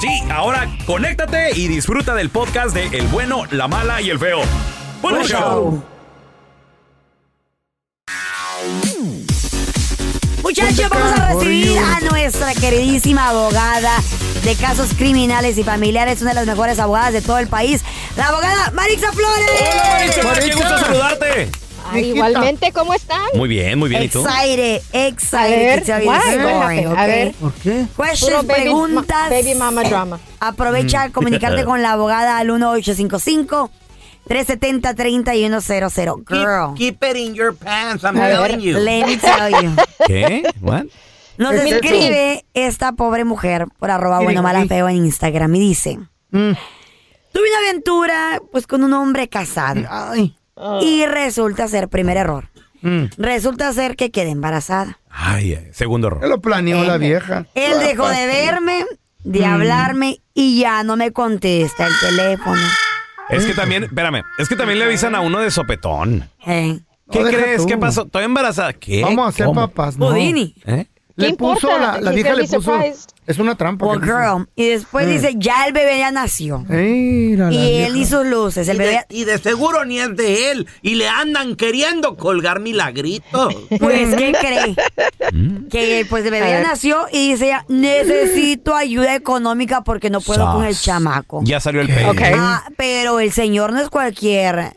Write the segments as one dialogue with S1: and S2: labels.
S1: Sí, ahora conéctate y disfruta del podcast de El bueno, la mala y el feo. ¡Buen show!
S2: Muchachos, vamos a recibir a nuestra queridísima abogada de casos criminales y familiares, una de las mejores abogadas de todo el país, la abogada Marixa Flores.
S1: Hola, Maritza, qué gusto saludarte.
S3: Ay, igualmente, ¿cómo están?
S1: Muy bien, muy bien. ¿Y tú?
S2: Excited, excited.
S3: ver, why?
S2: story?
S3: A ver.
S4: ¿Por qué?
S2: Questions,
S3: baby
S2: preguntas.
S3: ma- baby mama drama.
S2: Aprovecha
S4: Mm.
S2: comunicarte con la abogada al 1855 370 3100. Girl,
S5: Keep it in your pants, I'm
S3: A ver.
S5: telling you.
S2: let me tell you.
S1: ¿Qué? ¿What?
S2: Nos
S4: ¿Qué es eso?
S2: escribe esta pobre mujer por arroba
S4: ¿Qué
S2: bueno
S4: dijo
S2: mala
S4: ahí?
S2: feo en Instagram y dice
S4: Mm.
S2: tuve una aventura pues con un hombre casado
S4: Ay.
S2: Y resulta ser primer error
S4: Mm.
S2: resulta ser que quedé embarazada
S1: Ay, ay, segundo error.
S4: lo planeó la vieja.
S2: él dejó de verme de hablarme y ya no me contesta el teléfono
S1: Es que también, espérame, es que también le avisan a uno de sopetón.
S2: Eh,
S1: ¿Qué
S4: No,
S1: crees?
S4: tú.
S1: ¿Qué pasó? ¿Estoy embarazada? ¿Qué?
S4: Vamos a ser papás, ¿no?
S2: Budini
S1: ¿Eh?
S4: Le
S3: ¿Qué
S4: puso, la, la vieja le puso.
S3: surprised.
S4: Es una trampa.
S2: well,
S4: que
S2: girl y después
S4: Mm.
S2: dice ya el bebé ya nació
S4: Mira, la
S2: y él
S4: vieja.
S2: sus luces el
S5: Y
S2: bebé
S5: de, y de seguro ni es de él. Y le andan queriendo colgar milagritos.
S2: Pues, ¿qué cree? Que pues el bebé ya nació y dice ella, necesito ayuda económica porque no puedo con el
S1: Sas.
S2: chamaco.
S1: Ya salió el peine.
S3: Ok.
S2: Ah, pero el señor no es cualquier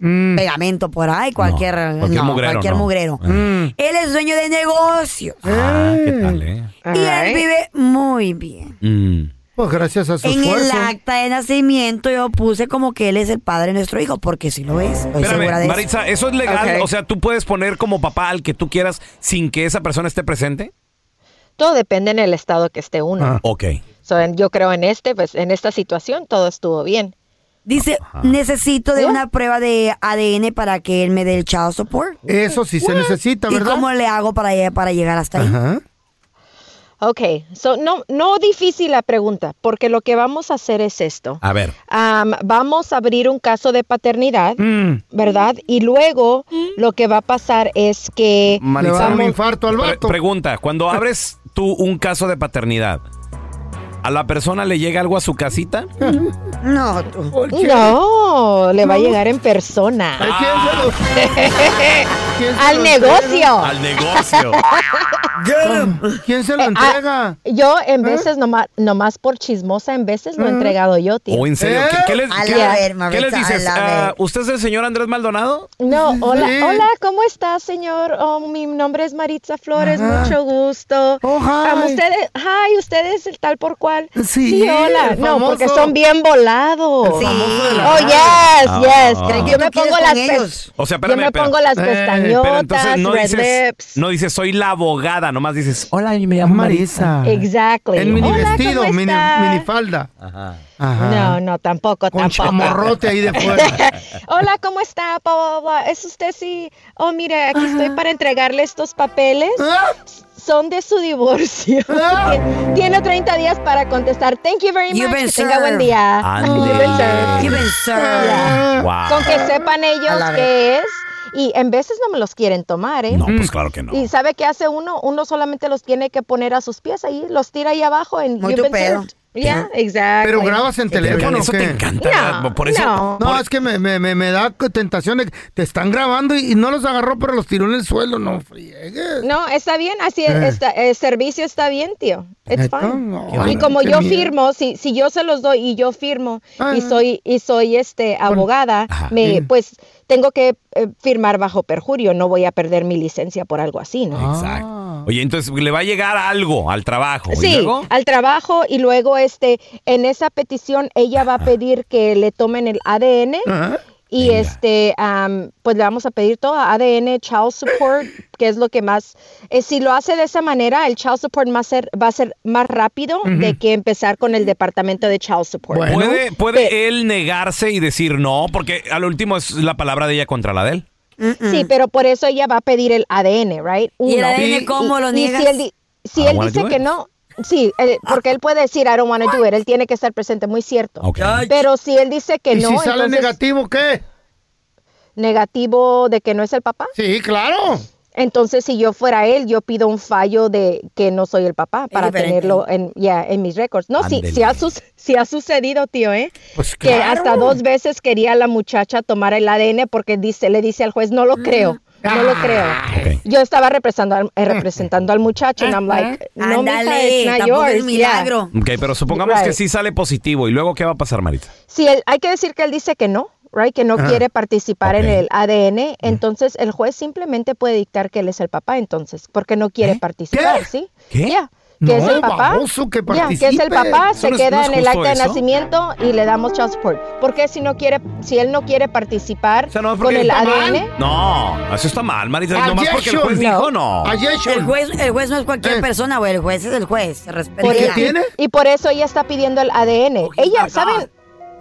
S4: Mm.
S2: pegamento por ahí, cualquier,
S1: No, cualquier
S2: no,
S1: mugrero,
S2: cualquier
S1: no.
S2: mugrero.
S4: Mm.
S2: Él es dueño de negocios
S1: Ah, ¿qué tal, eh?
S2: y él vive muy bien.
S1: Mm.
S4: Pues gracias a su
S2: En el acta de nacimiento yo puse como que él es el padre de nuestro hijo, porque sí lo es. Estoy segura de
S1: Espérame,
S2: eso.
S1: Maritza, ¿eso es legal? O sea, ¿tú puedes poner como papá al que tú quieras sin que esa persona esté presente?
S3: Todo depende en el estado que esté uno.
S4: Ah.
S1: Ok.
S3: So, en- yo creo en este, pues en esta situación todo estuvo bien.
S2: Dice, necesito de una prueba de ADN para que él me dé el child support.
S4: Eso sí se necesita,
S2: ¿Y
S4: ¿verdad?
S2: cómo le hago para, para llegar hasta ahí?
S4: Ajá.
S3: Ok, so, no, no difícil la pregunta, porque lo que vamos a hacer es esto.
S1: A ver.
S3: Am, vamos a abrir un caso de paternidad,
S4: Mm.
S3: ¿verdad? Y luego lo que va a pasar es que
S4: Le va a dar un
S3: vamos-
S4: infarto al
S1: Pre-
S4: vato.
S1: pregunta, cuando abres tú un caso de paternidad, ¿a la persona le llega algo a su casita?
S2: No, tú.
S3: No, le va a llegar en persona.
S4: Ay, ¿quién se lo- quién se
S3: Al negocio.
S1: Al negocio.
S4: entrega? ¿Quién se lo
S3: Eh,
S4: entrega?
S3: ah, yo en veces, nomás, nomás por chismosa, en veces lo he entregado yo, tío.
S1: ¿O en serio?
S4: ¿Eh?
S1: ¿Qué, qué les,
S2: A
S1: qué- les dices?
S2: a
S1: Ah. ¿Usted es el señor Andrés Maldonado?
S3: No, hola,
S4: Sí.
S3: hola, ¿cómo está, señor? Oh, mi nombre es Maritza Flores,
S4: Ajá.
S3: mucho gusto.
S4: Oh, hi.
S3: Am, ustedes, hi, ustedes el tal por cual.
S4: Sí,
S3: hola. No, porque son bien volados.
S2: Sí.
S3: Oh, yes,
S1: Ah.
S3: yes.
S1: ¿Creen
S3: Yo
S2: que
S3: me pongo las
S1: O sea,
S3: Yo
S1: espérame,
S3: me
S1: espérame.
S3: pongo las
S4: Eh,
S3: pestañotas,
S1: Pero entonces no
S3: red
S1: dices,
S3: lips.
S1: no dices, soy la abogada, nomás dices, hola, me llamo
S4: Marisa.
S3: Exactly.
S4: En mini
S3: Hola,
S4: vestido,
S3: ¿cómo
S4: mini,
S3: está?
S4: minifalda.
S1: Ajá.
S4: Ajá.
S3: No, no, tampoco,
S4: Con
S3: tampoco.
S4: chamorrote ahí de fuera.
S3: Hola, ¿cómo está? ¿Es usted sí? Oh, mire, aquí estoy para entregarle estos papeles.
S4: Ah,
S3: Son de su divorcio.
S4: Ah.
S3: Tien- Tiene 30 días para contestar. Thank you very
S2: You've
S3: much.
S2: been
S3: Que tenga buen día. You've been served.
S2: You've been served.
S1: Wow.
S3: Con que sepan ellos qué es. Y en veces no me los quieren tomar, ¿eh?
S1: No, pues claro que no.
S3: Y ¿sabe qué hace uno? Uno solamente los tiene que poner a sus pies ahí, los tira ahí abajo en
S2: Muy
S3: you've
S2: tu
S3: been
S2: pedo.
S3: served. Yeah, exactly.
S4: Pero grabas en teléfono.
S1: eso
S4: o
S1: te encanta.
S3: No,
S1: por eso,
S3: no.
S4: No, es que me, me, me, me da tentación de que te están grabando y, y no los agarró, pero los tiró en el suelo. No friegues.
S3: No, está bien, así
S4: Eh.
S3: está, el servicio está bien, tío. It's fine.
S4: No,
S3: y como yo
S4: miedo.
S3: firmo, si, si yo se los doy y yo firmo
S4: Ah.
S3: y soy y soy este abogada, me pues tengo que eh, firmar bajo perjurio, no voy a perder mi licencia por algo así, ¿no?
S1: Exacto.
S4: Ah.
S1: Oye, entonces le va a llegar algo al trabajo. ¿Y
S3: Sí,
S1: luego?
S3: al trabajo y luego este en esa petición ella va a pedir que le tomen el ADN
S4: Ajá.
S3: y
S1: Venga.
S3: este am, pues le vamos a pedir todo ADN, child support, que es lo que más eh, si lo hace de esa manera, el child support va a ser va a ser más rápido de que empezar con el departamento de child support.
S4: Bueno.
S1: ¿Puede, puede él negarse y decir no? Porque al último es la palabra de ella contra la de él.
S3: Sí, pero por eso ella va a pedir el ADN, right?
S2: ¿Y el. ADN cómo lo
S3: y
S2: niegas?
S3: si él, si dice que no, sí, él- porque él puede decir I don't want to do it, él tiene que estar presente, muy cierto.
S1: Ok.
S3: Pero si él dice que
S4: ¿Y
S3: no,
S4: si sale
S3: entonces
S4: negativo, qué?
S3: negativo de que no es el papá,
S4: Sí, claro.
S3: Entonces si yo fuera él, yo pido un fallo de que no soy el papá para tenerlo en ya en mis récords. No, sí, sí ha, sí ha sucedido, tío, ¿eh?
S4: Pues
S3: Que hasta dos veces quería la muchacha tomar el ADN porque dice, le dice al juez, no lo creo, no lo creo.
S1: Ok.
S3: Yo estaba representando al, eh, representando al muchacho y I'm like, no, mija,
S2: Ándale,
S3: it's not
S2: es
S3: yours.
S2: un
S3: Yeah.
S2: milagro.
S1: Ok, pero supongamos que sí sale positivo. ¿Y luego qué va a pasar, Marita?
S3: Si él, hay que decir que él dice que no, right, que no quiere participar en el ADN, entonces el juez simplemente puede dictar que él es el papá, entonces, porque no quiere participar,
S4: ¿Qué?
S3: ¿sí?
S1: ¿Qué?
S3: Ya,
S4: No,
S3: que es el papá.
S4: que
S3: Ya, que es el papá,
S1: Eso
S3: se
S1: no es-
S3: queda
S1: no es
S3: en el acta de nacimiento y le damos child support. Porque si no quiere, si él no quiere participar
S1: O sea, no,
S3: con el ADN,
S1: No, eso está mal, Marita. Nomás porque el juez
S3: No.
S1: dijo no.
S2: El juez, el juez no es cualquier
S4: Eh.
S2: persona, güey. El juez es el juez. Se respeta.
S4: tiene?
S3: y por eso ella está pidiendo el ADN. Ella, ¿saben?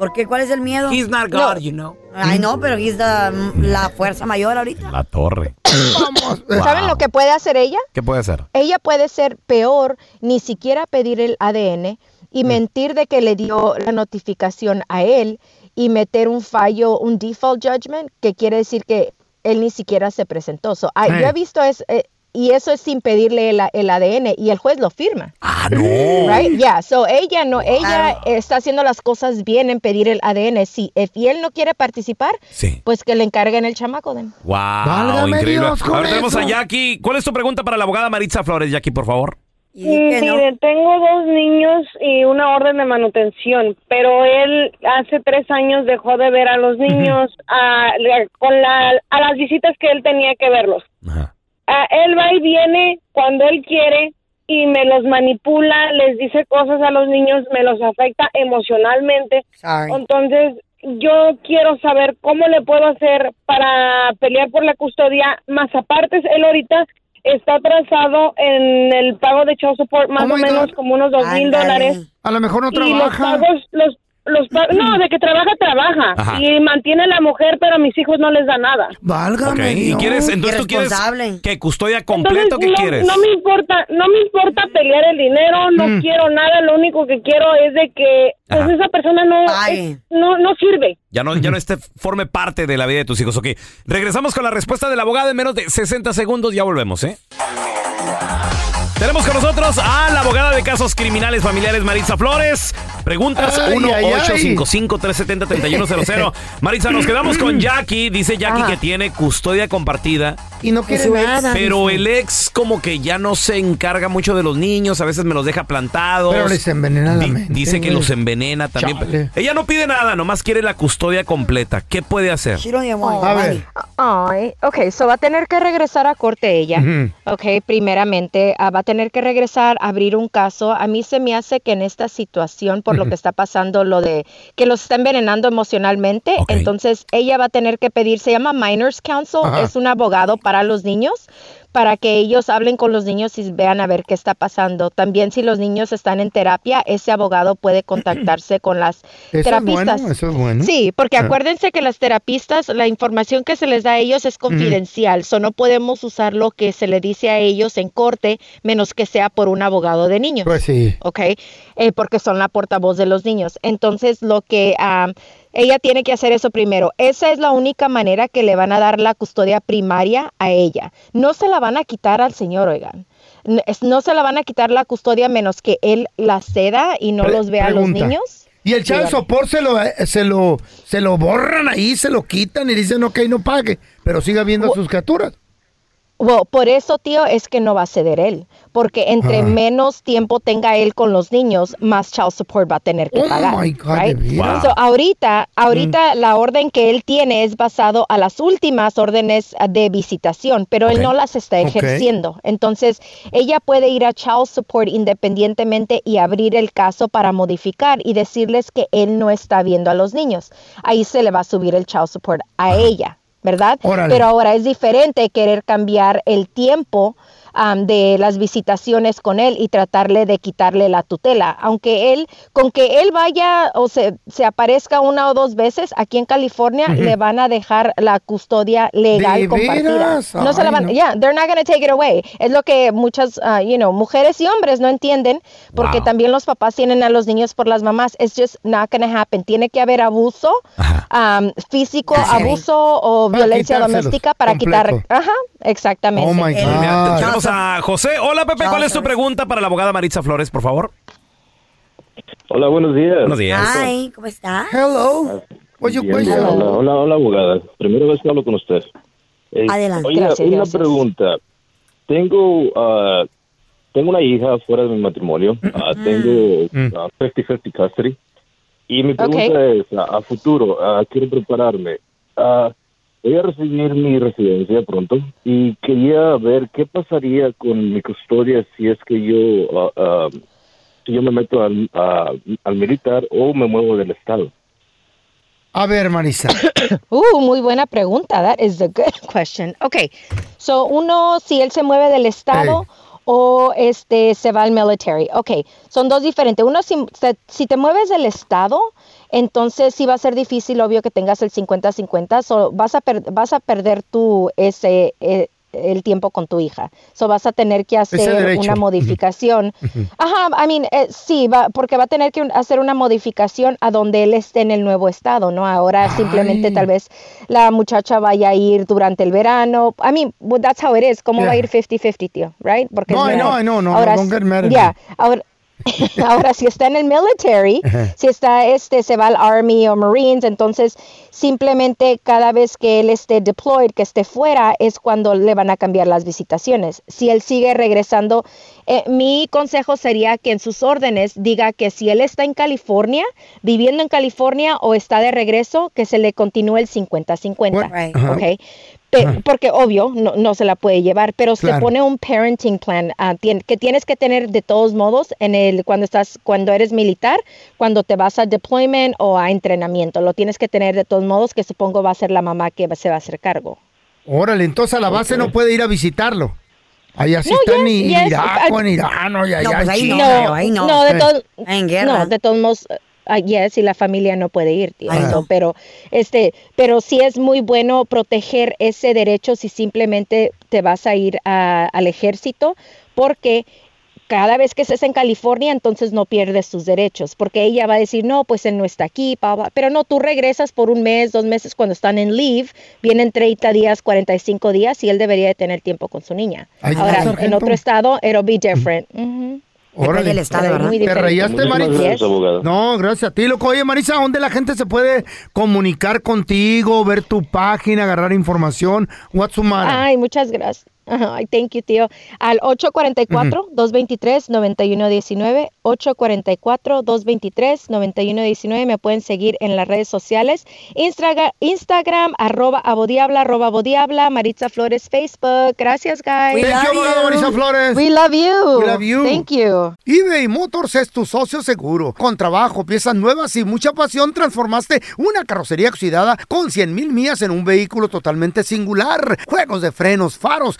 S2: ¿Por qué? ¿Cuál es el miedo?
S5: He's not God, you know.
S2: Ay, no, pero aquí está mm, la fuerza mayor ahorita.
S1: La torre.
S4: Vamos.
S3: ¿Saben lo que puede hacer ella?
S1: ¿Qué puede hacer?
S3: ella puede ser peor, ni siquiera pedir el ADN y mentir de que le dio la notificación a él y meter un fallo, un default judgment, que quiere decir que él ni siquiera se presentó. So,
S4: Eh.
S3: Yo he visto es, eh, y eso es sin pedirle el, el ADN y el juez lo firma.
S1: Ah, no.
S3: Right? Yeah. So ella no, ella está haciendo las cosas bien en pedir el ADN. Si y él no quiere participar,
S1: Sí.
S3: pues que le encarguen el chamaco. then.
S1: Wow,
S4: Válgame
S1: increíble.
S4: Dios con
S1: a ver, tenemos a Jackie. ¿Cuál es tu pregunta para la abogada Maritza Flores, Jackie, por favor?
S2: Y no.
S6: Mire, tengo dos niños y una orden de manutención, pero él hace tres años dejó de ver a los niños a, con la, a las visitas que él tenía que verlos.
S1: Ajá.
S6: Ah, él va y viene cuando él quiere y me los manipula, les dice cosas a los niños, me los afecta emocionalmente.
S2: Sorry.
S6: Entonces, yo quiero saber cómo le puedo hacer para pelear por la custodia. Más aparte, él ahorita está atrasado en el pago de child support, más
S4: Oh
S6: o menos
S4: God.
S6: como unos dos mil dólares.
S4: A lo mejor no
S6: Y los
S4: trabaja.
S6: pagos, los, los pa- no, de que trabaja, trabaja.
S1: Ajá.
S6: Y mantiene a la mujer, pero a mis hijos no les da nada.
S4: Válgame
S1: Ok, ¿y quieres, entonces tú quieres que custodia completo? ¿Qué
S6: Entonces, no,
S1: quieres?
S6: No me importa, no me importa pelear el dinero, no
S4: Mm.
S6: quiero nada, lo único que quiero es de que pues
S1: Ajá.
S6: esa persona no, es- no, no sirve.
S1: Ya no, ya no esté, forme parte de la vida de tus hijos. Ok, regresamos con la respuesta del abogado en menos de 60 segundos. Ya volvemos, ¿eh? Tenemos con nosotros a la abogada de casos criminales familiares Maritza Flores. Preguntas
S4: Ay, ay, ay.
S1: 1-855-370-3100. Maritza, nos quedamos con Jackie. Dice Jackie
S2: Ajá.
S1: que tiene custodia compartida.
S4: Y no quiere nada.
S1: Pero el ex como que ya no se encarga mucho de los niños, a veces me los deja plantados.
S4: Pero les envenena la mente.
S1: Dice que los envenena también.
S4: Chale.
S1: Ella no pide nada, nomás quiere la custodia completa. ¿Qué puede hacer?
S4: A ver.
S2: money.
S3: Ay, ok, so va a tener que regresar a corte ella.
S4: Ujú.
S3: Ok, primeramente ah, va a tener que regresar, abrir un caso. A mí se me hace que en esta situación, por lo que está pasando, lo de que los está envenenando emocionalmente, entonces ella va a tener que pedir, se llama Minors Counsel,
S4: Ajá.
S3: es un abogado para los niños para que ellos hablen con los niños y vean a ver qué está pasando. También si los niños están en terapia, ese abogado puede contactarse con las
S4: Eso es
S3: terapistas.
S4: bueno, eso es bueno.
S3: Sí, porque
S4: Ah.
S3: acuérdense que las terapistas, la información que se les da a ellos es confidencial, so no podemos usar lo que se le dice a ellos en corte, menos que sea por un abogado de niños.
S4: Pues sí.
S3: ¿ok? Eh, porque son la portavoz de los niños. Entonces, lo que am, ella tiene que hacer eso primero. Esa es la única manera que le van a dar la custodia primaria a ella. No se la van a quitar al señor, oigan. No se la van a quitar la custodia menos que él la ceda y no
S4: Pre-
S3: los vea a los niños.
S4: Y el child support se lo, eh, se lo, se lo borran ahí, se lo quitan y dicen, ok, no pague, pero siga viendo sus criaturas.
S3: Well, por eso, tío, es que no va a ceder él. Porque entre
S4: Ah.
S3: menos tiempo tenga él con los niños, más child support va a tener que
S4: Oh
S3: pagar.
S4: my God,
S3: right?
S1: Wow.
S3: So, ahorita, ahorita la orden que él tiene es basado a las últimas órdenes ah, de visitación, pero él no las está ejerciendo. Entonces, ella puede ir a child support independientemente y abrir el caso para modificar y decirles que él no está viendo a los niños. Ahí se le va a subir el child support a ella. ¿Verdad?
S4: Órale.
S3: Pero ahora es diferente querer cambiar el tiempo am, de las visitaciones con él y tratarle de quitarle la tutela. Aunque él, con que él vaya o se, se aparezca una o dos veces aquí en California, le van a dejar la custodia legal
S4: ¿De
S3: compartida. No se la
S4: Ay,
S3: van,
S4: no.
S3: yeah, they're not gonna take it away. Es lo que muchas, ah, you know, mujeres y hombres no entienden, porque
S1: Wow.
S3: también los papás tienen a los niños por las mamás. It's just not gonna happen. Tiene que haber abuso, am, físico, abuso o
S4: Para
S3: violencia doméstica para quitar. Ajá, exactamente.
S4: Oh my
S2: El-
S4: God.
S1: Tenemos a José. Hola, Pepe. ¿Cuál es tu pregunta para la abogada Maritza Flores, por favor?
S7: Hola, buenos días.
S1: Buenos días.
S2: Hi, ¿cómo está?
S4: Hello. What's your question?
S7: Hola, hola, hola, abogada. Primera vez que hablo con usted. Eh,
S2: Adelante.
S7: Oiga,
S3: Gracias,
S7: una
S3: gracias.
S7: pregunta. Tengo, ah, tengo una hija fuera de mi matrimonio. Tengo
S4: Mm.
S7: ah, 50-50 custody. Y mi pregunta es, a, a futuro, ah, quiero prepararme. Voy a recibir mi residencia pronto y quería ver qué pasaría con mi custodia si es que yo, ah, si yo me meto al, al militar o me muevo del estado.
S4: A ver, Marisa.
S3: Uh, muy buena pregunta. That is a good question. Okay. So, uno, si él se mueve del estado o este se va al military. Okay. Son dos diferentes. Uno, si, si te mueves del estado, entonces sí va a ser difícil, obvio, que tengas el 50-50. So, vas, a vas a perder tú ese... eh, el tiempo con tu hija. So vas a tener que hacer una modificación. Ajá, I mean, eh, sí, va, porque va a tener que hacer una modificación a donde él esté en el nuevo estado, ¿no? Ahora simplemente tal vez la muchacha vaya a ir durante el verano. I mean, well, that's how it is. ¿Cómo va a ir 50-50, tío? Right? Porque
S4: No, no,
S3: Ahora,
S4: don't get mad at
S3: yeah,
S4: me.
S3: ahora, ahora si está en el military, si está este se va al Army o Marines, entonces simplemente cada vez que él esté deployed, que esté fuera, es cuando le van a cambiar las visitaciones. Si él sigue regresando, eh, mi consejo sería que en sus órdenes diga que si él está en California, viviendo en California o está de regreso, que se le continúe el 50-50.
S2: Right.
S3: Pe-
S4: Ajá.
S3: porque obvio no, no se la puede llevar, pero se pone un parenting plan tien- que tienes que tener de todos modos en el cuando estás cuando eres militar, cuando te vas a deployment o a entrenamiento, lo tienes que tener de todos modos que supongo va a ser la mamá que se va a hacer cargo.
S4: Órale, entonces a la base no puede ir a visitarlo. Allá sí
S3: No,
S4: está
S3: ya-
S4: en
S3: ya es-
S4: Irak o
S3: al-
S4: en Irán o allá
S2: No, pues
S4: en
S2: ahí no, ahí no.
S3: No, de
S4: Eh.
S3: todos
S2: En guerra.
S3: no, de todos modos yes, y la familia no puede ir, tío,
S2: no.
S3: pero este, pero sí es muy bueno proteger ese derecho si simplemente te vas a ir a- al ejército, porque cada vez que estés en California, entonces no pierdes tus derechos, porque ella va a decir, no, pues él no está aquí, pa, pa". pero no, tú regresas por un mes, dos meses cuando están en leave, vienen 30 días, 45 días y él debería de tener tiempo con su niña. Ahora, en otro estado, it'll be different.
S4: Órale.
S2: del estado.
S4: ¿Te
S7: Muchísimas
S4: Marisa? No, gracias a ti, loco. Oye, Marisa, ¿dónde la gente se puede comunicar contigo, ver tu página, agarrar información? What's?
S3: Ay, muchas gracias. Ay, thank you, tío. Al 844-223-9119, 844-223-9119. Me pueden seguir en las redes sociales. Instagram, Instagram arroba abodiabla, arroba abodiabla, Maritza Flores, Facebook. Gracias, guys.
S4: Thank you, abogada Marisa Flores.
S3: We love you.
S4: We love you.
S3: Thank you.
S4: eBay Motors es tu socio seguro. Con trabajo, piezas nuevas y mucha pasión, transformaste una carrocería oxidada con 100 mil millas en un vehículo totalmente singular. Juegos de frenos, faros,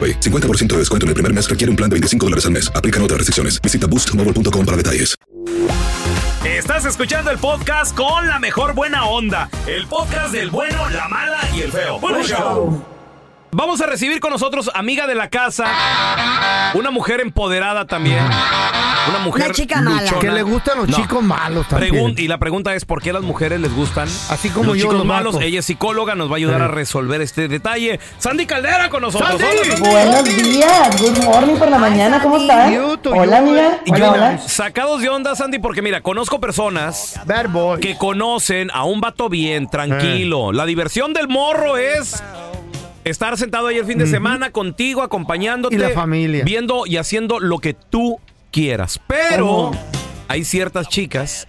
S8: AroPay. 50% de descuento en el primer mes requiere un plan de 25 dólares al mes. Aplican otras restricciones. Visita boostmobile.com para detalles.
S1: Estás escuchando el podcast con la mejor buena onda. El podcast del bueno, la mala y el feo. Bueno, show. Vamos a recibir con nosotros, amiga de la casa, una mujer empoderada también. Una mujer
S2: Una chica mala.
S1: luchona.
S4: Que le gustan los
S1: No.
S4: chicos malos también.
S1: Pregun- y la pregunta es, ¿por qué a las mujeres les gustan
S4: Así como
S1: los
S4: yo,
S1: chicos
S4: los
S1: malos? Ella es psicóloga, nos va a ayudar
S4: Sí.
S1: a resolver este detalle. Sandy Caldera con nosotros.
S4: ¡Sandy!
S1: Hola, Sandy.
S9: Buenos días, good morning por la mañana, ¿cómo estás? Hola, amiga. Hola,
S1: sacados de onda, Sandy, porque mira, conozco personas que conocen a un vato bien, tranquilo. La diversión del morro es estar sentado ahí el fin de semana contigo, acompañándote.
S4: Y la familia.
S1: Viendo y haciendo lo que tú quieras. Pero
S9: ¿Cómo?
S1: hay ciertas chicas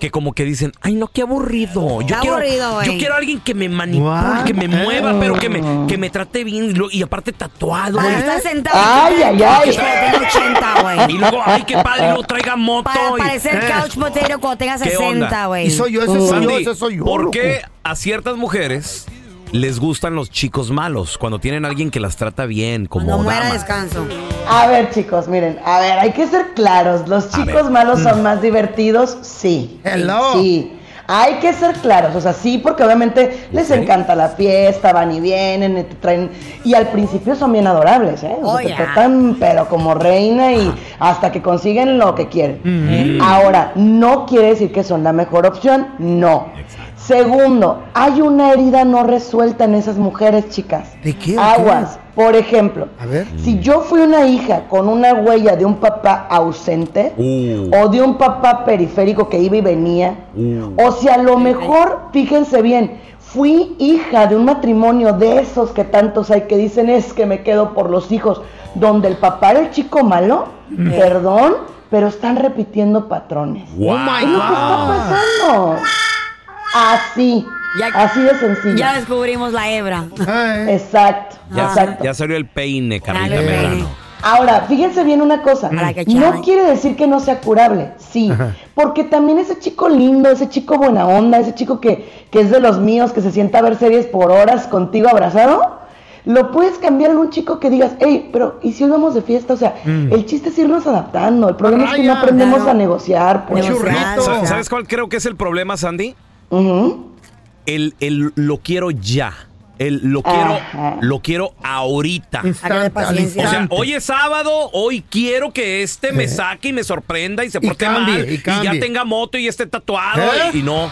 S1: que como que dicen, ay no, qué aburrido. Yo
S2: Qué
S1: quiero,
S2: aburrido, güey.
S1: yo quiero a alguien que me manipule,
S4: What?
S1: que me mueva, pero que me, que me trate bien y lo- y aparte tatuado.
S2: Para
S1: ¿eh?
S2: estar sentado.
S9: Ay, ay,
S2: que-
S9: ay.
S2: que tenga 80, güey.
S1: Y luego, ay, qué padre, y luego traiga moto.
S2: Para
S1: y-
S2: parecer
S1: Eh.
S2: couch potato cuando tenga
S1: ¿Qué
S2: 60,
S1: onda?
S2: güey.
S4: Y soy yo, ese soy yo,
S1: Sandy,
S4: ese soy yo.
S1: ¿por
S4: loco.
S1: qué a ciertas mujeres les gustan los chicos malos cuando tienen a alguien que las trata bien, como
S2: Cuando muera
S1: dama?
S2: descanso.
S9: A ver, chicos, miren, a ver, hay que ser claros. ¿Los chicos malos son más divertidos? Sí.
S4: Hello.
S9: Sí. Hay que ser claros, o sea, sí, porque obviamente les encanta la fiesta, van y vienen, y te traen, y al principio son bien adorables, ¿eh? O sea,
S2: Oh,
S9: te
S2: ya.
S9: tratan, pero como reina y hasta que consiguen lo que quieren. Ahora, no quiere decir que son la mejor opción, no. Segundo, hay una herida no resuelta en esas mujeres, chicas.
S4: ¿De qué? ¿De
S9: Aguas. Por ejemplo,
S4: A ver.
S9: si yo fui una hija con una huella de un papá ausente
S1: Uh.
S9: o de un papá periférico que iba y venía, o si a lo mejor, fíjense bien, fui hija de un matrimonio de esos que tantos hay que dicen es que me quedo por los hijos, donde el papá era el chico malo, perdón, pero están repitiendo patrones.
S1: Wow.
S4: My
S9: Es lo que está pasando. Así,
S2: Ya-
S9: así de sencillo.
S2: Ya descubrimos la hebra.
S9: Exacto,
S1: Ya,
S9: exacto.
S1: ya salió el peine, Carlita
S2: Dale,
S1: Medrano.
S2: peine.
S9: Ahora, fíjense bien una cosa. No quiere decir que no sea curable, sí. Porque también ese chico lindo, ese chico buena onda, ese chico que, que es de los míos, que se sienta a ver series por horas contigo abrazado, lo puedes cambiar en un chico que digas, hey, pero ¿y si hoy vamos de fiesta? O sea, el chiste es irnos adaptando. El problema es que no aprendemos
S2: Claro.
S9: a negociar. Pues.
S4: Churrito.
S1: Sa- ¿Sabes cuál creo que es el problema, Sandy?
S9: Ujú.
S1: El, el lo quiero ya. el lo quiero, lo quiero ahorita. O sea, hoy es sábado, hoy quiero que este me saque y me sorprenda y se porte
S4: cambie,
S1: mal
S4: y
S1: y, ya tenga moto y esté tatuado
S4: ¿Eh?
S1: y, y no.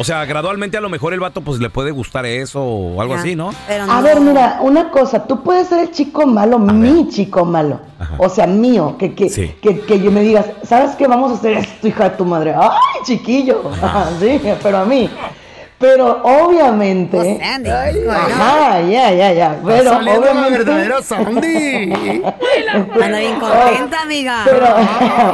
S1: O sea, gradualmente a lo mejor el vato pues le puede gustar eso o algo
S2: Ya.
S1: así, ¿no?
S2: Pero
S9: A ver, mira, una cosa, tú puedes ser el chico malo, mi chico malo. O sea, mío, que, que,
S1: Sí.
S9: que, que yo me digas, ¿sabes qué? Vamos a hacer esto, hija de tu madre. ¡Ay, chiquillo! sí, pero a mí. Pero obviamente.
S2: Oh, Sandy. Ay,
S9: Ajá, ya, ya, ya. Pero
S4: la
S9: obviamente.
S4: verdadera Sandy.
S2: Anda bien contenta, amiga.
S9: Pero,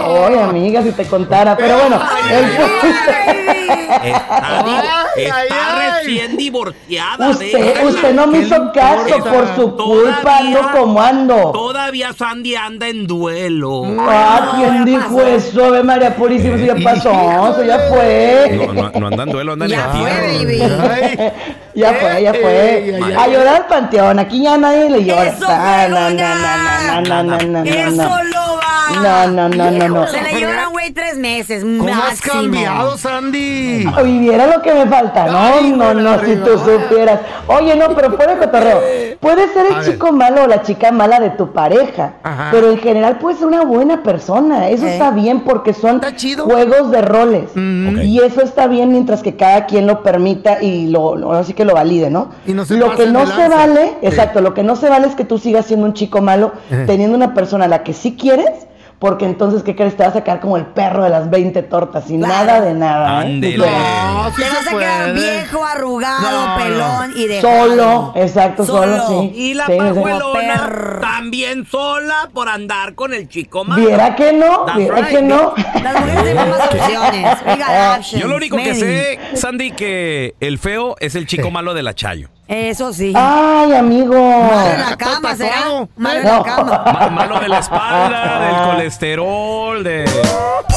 S9: oye, amiga, si te contara. Pero bueno, el
S5: Está, di-
S4: Ay,
S5: está
S4: ay, ay.
S5: recién divorciada.
S9: Usted, usted no me
S4: ¿Qué
S9: hizo caso por su culpa,
S5: Todavía-
S9: ando como ando.
S5: Todavía Sandy anda en duelo.
S9: Ah, ¿quién dijo eso? Ave María Purísima, eso ya pasó, eso ya fue.
S1: No, no, no andan duelo, andan
S2: Ya
S1: en
S2: fue, baby.
S4: Ay,
S9: Ya fue, ya fue. A llorar al panteón, aquí ya nadie le llora.
S2: Eso,
S9: Ah, no, no, no, no, no, no, no,
S2: Eso
S9: no.
S2: lo va.
S9: No, no, no, no, no.
S2: Se le lloran, güey, tres meses.
S4: ¿Cómo has cambiado, Sandy?
S9: Viviera lo que me falta, no,
S4: Ay,
S9: no, no, si tú supieras. Oye, no, pero fuera de cotorreo. Puede ser
S4: A
S9: el
S4: ver.
S9: chico malo o la chica mala de tu pareja,
S4: Ajá.
S9: pero en general puede ser una buena persona. Eso
S2: Eh.
S9: está bien porque son juegos de roles.
S1: Ok.
S9: Y eso está bien mientras que cada quien lo permita y lo, así que lo valide, ¿no?
S4: Y no se
S9: lo que no se vale, exacto, lo que no se vale es que tú sigas siendo un chico malo teniendo una persona a la que sí quieres. Porque entonces, ¿qué crees? Te vas a sacar como el perro de las 20 tortas y
S2: Claro.
S9: nada de nada. ¿eh?
S1: Ándele.
S4: No, sí
S2: Te vas
S4: se
S2: a quedar
S4: puede.
S2: viejo, arrugado,
S4: No,
S2: pelón y de
S9: Solo, exacto, solo, sí.
S5: Y la
S9: Sí,
S5: pajuelona también sola por andar con el chico malo.
S9: Viera que no,
S5: That's
S9: viera
S5: right.
S9: que no.
S2: Las mujeres tenemos más opciones.
S1: Yo lo único que sé, Sandy, que el feo es el chico malo de la Chayo.
S2: Eso sí.
S9: Ay, amigo.
S2: Malo en la cama, ¿será? Malo en
S9: No.
S2: la cama.
S1: Ma- malo de la espalda, del colesterol, de...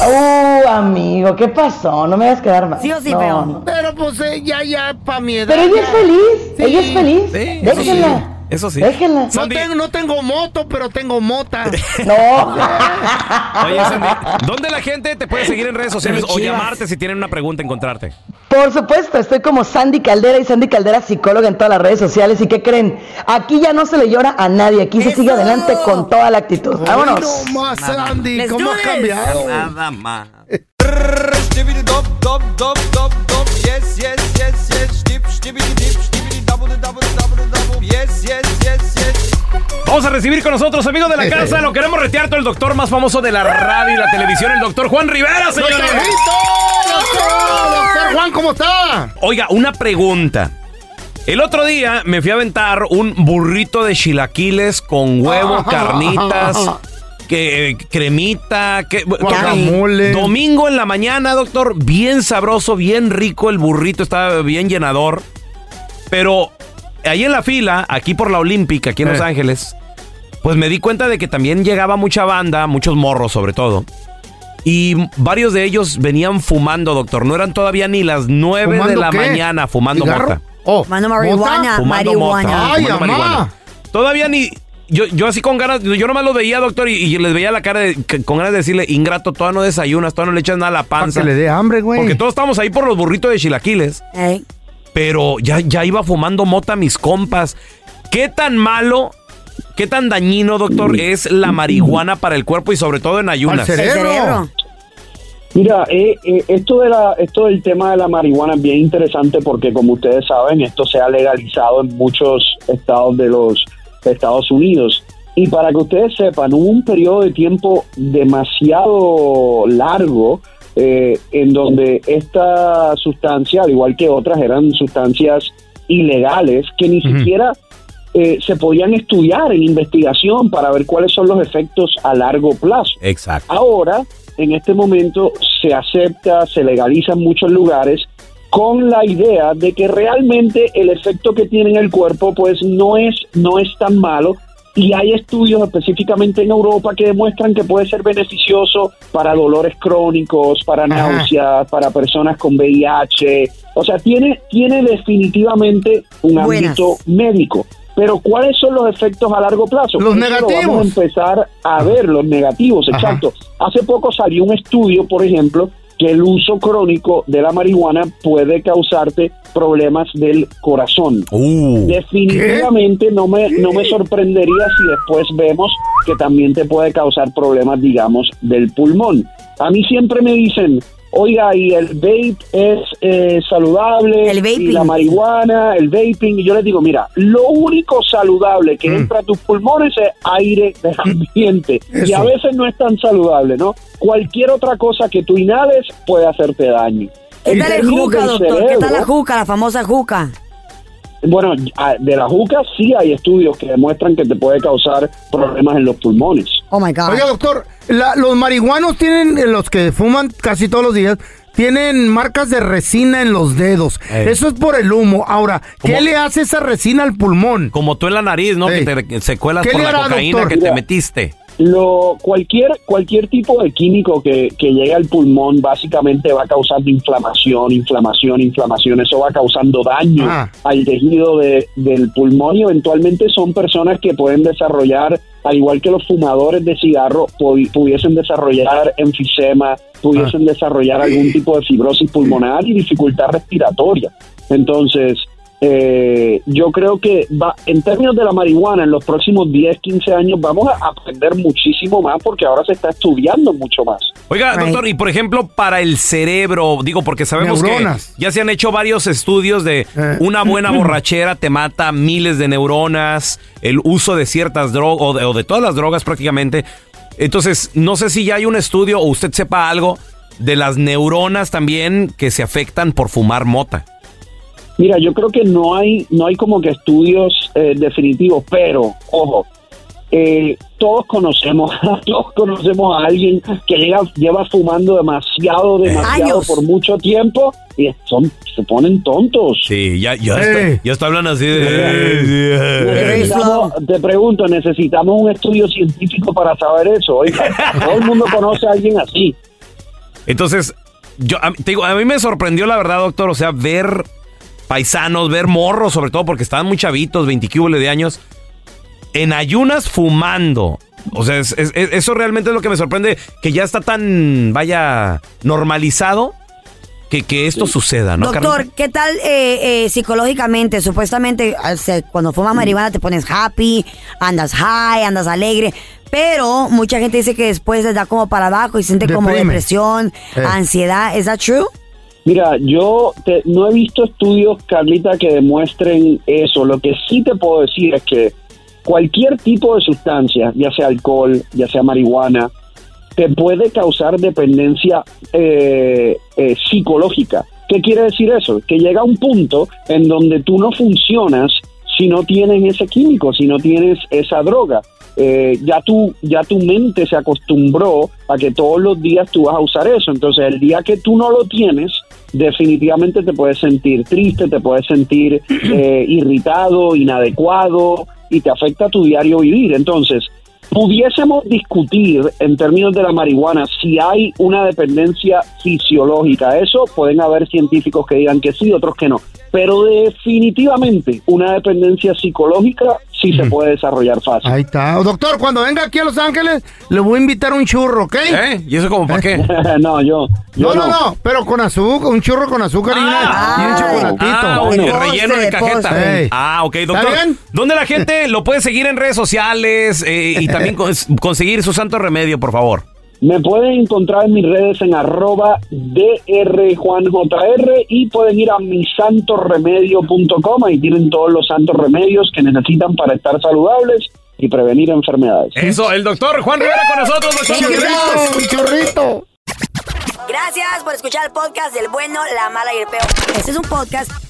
S9: Uh, amigo, ¿qué pasó? No me hagas quedar mal.
S2: ¿Sí o sí,
S9: No, no.
S4: Pero pues eh, ya, ya, pa' mi edad.
S9: Pero ella es feliz,
S4: Sí.
S9: ella es feliz.
S1: Sí, eso sí. Eso sí.
S9: Déjenla.
S4: No tengo, no tengo moto, pero tengo mota.
S9: No.
S1: Oye, Sandy, ¿dónde la gente te puede seguir en redes sociales o llamarte si tienen una pregunta, encontrarte?
S9: Por supuesto, estoy como Sandy Caldera y Sandy Caldera psicóloga en todas las redes sociales. ¿Y qué creen? Aquí ya no se le llora a nadie, aquí se
S2: ¡Eso!
S9: sigue adelante con toda la actitud. Vámonos.
S4: No más, Sandy, ¿cómo
S2: this.
S4: cambiado?
S5: Nada más.
S1: Vamos a recibir con nosotros, amigos de la casa, lo queremos retear todo el doctor más famoso de la radio y la televisión, el doctor Juan Rivera, señores.
S4: ¡Doctor! ¡Doctor Juan, ¿cómo está?
S1: Oiga, una pregunta. El otro día me fui a aventar un burrito de chilaquiles con huevo, carnitas, que, cremita, que,
S4: Guacamole.
S1: Domingo en la mañana, doctor, bien sabroso, bien rico el burrito, estaba bien llenador. Pero ahí en la fila, aquí por la Olímpica, aquí en
S4: Eh.
S1: Los Ángeles, pues me di cuenta de que también llegaba mucha banda, muchos morros sobre todo. Y varios de ellos venían fumando, doctor. No eran todavía ni las nueve de
S4: ¿Fumando
S1: la
S4: qué?
S1: mañana fumando
S4: ¿Cigarro?
S1: mota.
S4: Oh,
S2: Fumando marihuana.
S1: Fumando
S2: marihuana.
S1: mota.
S4: Ay,
S1: fumando marihuana. Todavía ni... Yo, yo así con ganas, yo nomás lo veía, doctor, y, y les veía la cara de, que- con ganas de decirle, ingrato, todavía no desayunas, todavía no le echas nada a la
S4: Para
S1: panza.
S4: que le dé hambre, güey.
S1: Porque todos estábamos ahí por los burritos de chilaquiles.
S2: Ey.
S1: Pero ya, ya iba fumando mota mis compas. ¿Qué tan malo, qué tan dañino, doctor, es la marihuana para el cuerpo y sobre todo en ayunas?
S4: Al
S2: El
S4: cerebro.
S2: cerebro.
S10: Mira, eh, eh, esto, de la, esto del tema de la marihuana es bien interesante porque como ustedes saben, esto se ha legalizado en muchos estados de los Estados Unidos. Y para que ustedes sepan, hubo un periodo de tiempo demasiado largo eh, en donde esta sustancia, al igual que otras, eran sustancias ilegales que ni siquiera eh, se podían estudiar en investigación para ver cuáles son los efectos a largo plazo.
S1: Exacto.
S10: Ahora, en este momento, se acepta, se legaliza en muchos lugares con la idea de que realmente el efecto que tiene en el cuerpo pues no es, no es tan malo y hay estudios específicamente en Europa que demuestran que puede ser beneficioso para dolores crónicos, para
S4: Ajá.
S10: náuseas, para personas con VIH. O sea, tiene, tiene definitivamente un
S2: Buenas.
S10: ámbito médico. Pero ¿cuáles son los efectos a largo plazo?
S4: Los
S10: Eso
S4: negativos.
S10: Vamos a empezar a ver los negativos,
S4: Ajá.
S10: exacto. Hace poco salió un estudio, por ejemplo, que el uso crónico de la marihuana puede causarte problemas del corazón. Definitivamente no me, no me sorprendería si después vemos que también te puede causar problemas, digamos, del pulmón. A mí siempre me dicen, oiga, y el vape es eh, saludable, y la marihuana, el vaping, y yo les digo, mira, lo único saludable que entra a tus pulmones es aire de ambiente, y a veces no es tan saludable, ¿no? Cualquier otra cosa que tú inhales puede hacerte daño.
S2: ¿Qué
S10: En
S2: tal el juca,
S10: del
S2: doctor? ¿Qué tal la
S10: cerebro,
S2: juca, la famosa juca?
S10: Bueno, de la juca sí hay estudios que demuestran que te puede causar problemas en los pulmones.
S2: Oh my God.
S4: Oiga, doctor, la- los marihuanos tienen, los que fuman casi todos los días, tienen marcas de resina en los dedos.
S1: Ey.
S4: Eso es por el humo. Ahora, ¿qué
S1: ¿Cómo?
S4: le hace esa resina al pulmón?
S1: Como tú en la nariz, ¿no?
S4: Ey.
S1: Que te secuelas
S4: ¿Qué
S1: por la
S4: hará,
S1: cocaína
S4: doctor?
S1: que te metiste.
S10: Lo, cualquier, cualquier tipo de químico que, que llegue al pulmón básicamente va causando inflamación, inflamación, inflamación. Eso va causando daño
S4: Ah.
S10: al tejido de- del pulmón y eventualmente son personas que pueden desarrollar, al igual que los fumadores de cigarro, pu- pudiesen desarrollar enfisema, pudiesen desarrollar algún tipo de fibrosis pulmonar y dificultad respiratoria. Entonces, eh, yo creo que va, en términos de la marihuana, en los próximos 10, 15 años vamos a aprender muchísimo más porque ahora se está estudiando mucho más.
S1: Oiga, doctor, y por ejemplo, para el cerebro, digo, porque sabemos
S10: Neuronas.
S1: que ya se han hecho varios estudios de una buena borrachera te mata miles de neuronas, el uso de ciertas drogas, o de, o de todas las drogas prácticamente. Entonces, no sé si ya hay un estudio o usted sepa algo de las neuronas también que se afectan por fumar mota.
S10: Mira, yo creo que no hay, no hay como que estudios eh, definitivos, pero, ojo, eh, todos conocemos, todos conocemos a alguien que llega, lleva fumando demasiado, demasiado
S1: Años.
S10: por mucho tiempo y son, se ponen tontos.
S1: Sí, ya, ya,
S10: Eh.
S1: está- ya está hablando así de...
S10: Necesitamos- te pregunto, necesitamos un estudio científico para saber eso. Oiga, todo el mundo conoce a alguien así.
S1: Entonces, yo a, te digo, a mí me sorprendió la verdad, doctor, o sea, ver paisanos, ver morros, sobre todo porque estaban muy chavitos, 20 de años, en ayunas fumando. O sea, es- es- es- eso realmente es lo que me sorprende, que ya está tan, vaya, normalizado que, que esto suceda, ¿no,
S2: Doctor,
S1: Carlita?
S2: ¿qué tal eh, eh, psicológicamente? Supuestamente, cuando fumas marihuana te pones happy, andas high, andas alegre. Pero mucha gente dice que después les da como para abajo y siente como depresión,
S10: Eh.
S2: ansiedad. ¿Es that true?
S10: Mira, yo te- no he visto estudios, Carlita, que demuestren eso. Lo que sí te puedo decir es que cualquier tipo de sustancia, ya sea alcohol, ya sea marihuana, te puede causar dependencia eh, eh, psicológica. ¿Qué quiere decir eso? Que llega un punto en donde tú no funcionas si no tienes ese químico, si no tienes esa droga. Eh, ya, tu, ya tu mente se acostumbró a que todos los días tú vas a usar eso. Entonces, el día que tú no lo tienes, definitivamente te puedes sentir triste, te puedes sentir eh, irritado, inadecuado y te afecta tu diario vivir. Entonces, pudiésemos discutir en términos de la marihuana si hay una dependencia fisiológica. Eso pueden haber científicos que digan que sí, otros que no. Pero definitivamente una dependencia psicológica sí se puede desarrollar fácil.
S4: Ahí está. Doctor, cuando venga aquí a Los Ángeles, le voy a invitar un churro, ¿ok?
S1: ¿Eh? ¿Y eso como para qué?
S10: no, yo.
S4: No, no, no, pero con azúcar, un churro con azúcar y, una- y un chocolatito.
S1: Ah, relleno de cajeta. Ah, ok,
S4: ¿Está
S1: doctor.
S4: bien?
S1: ¿Dónde la gente lo puede seguir en redes sociales eh, y también cons- conseguir su santo remedio, por favor?
S10: Me pueden encontrar en mis redes en arroba drjuanjr y pueden ir a misantoremedio.com. Ahí tienen todos los santos remedios que necesitan para estar saludables y prevenir enfermedades.
S1: Eso, el doctor Juan Rivera con nosotros, doctor.
S4: Un churrito.
S2: Gracias por escuchar el podcast del bueno, la mala y el peor. Este es un podcast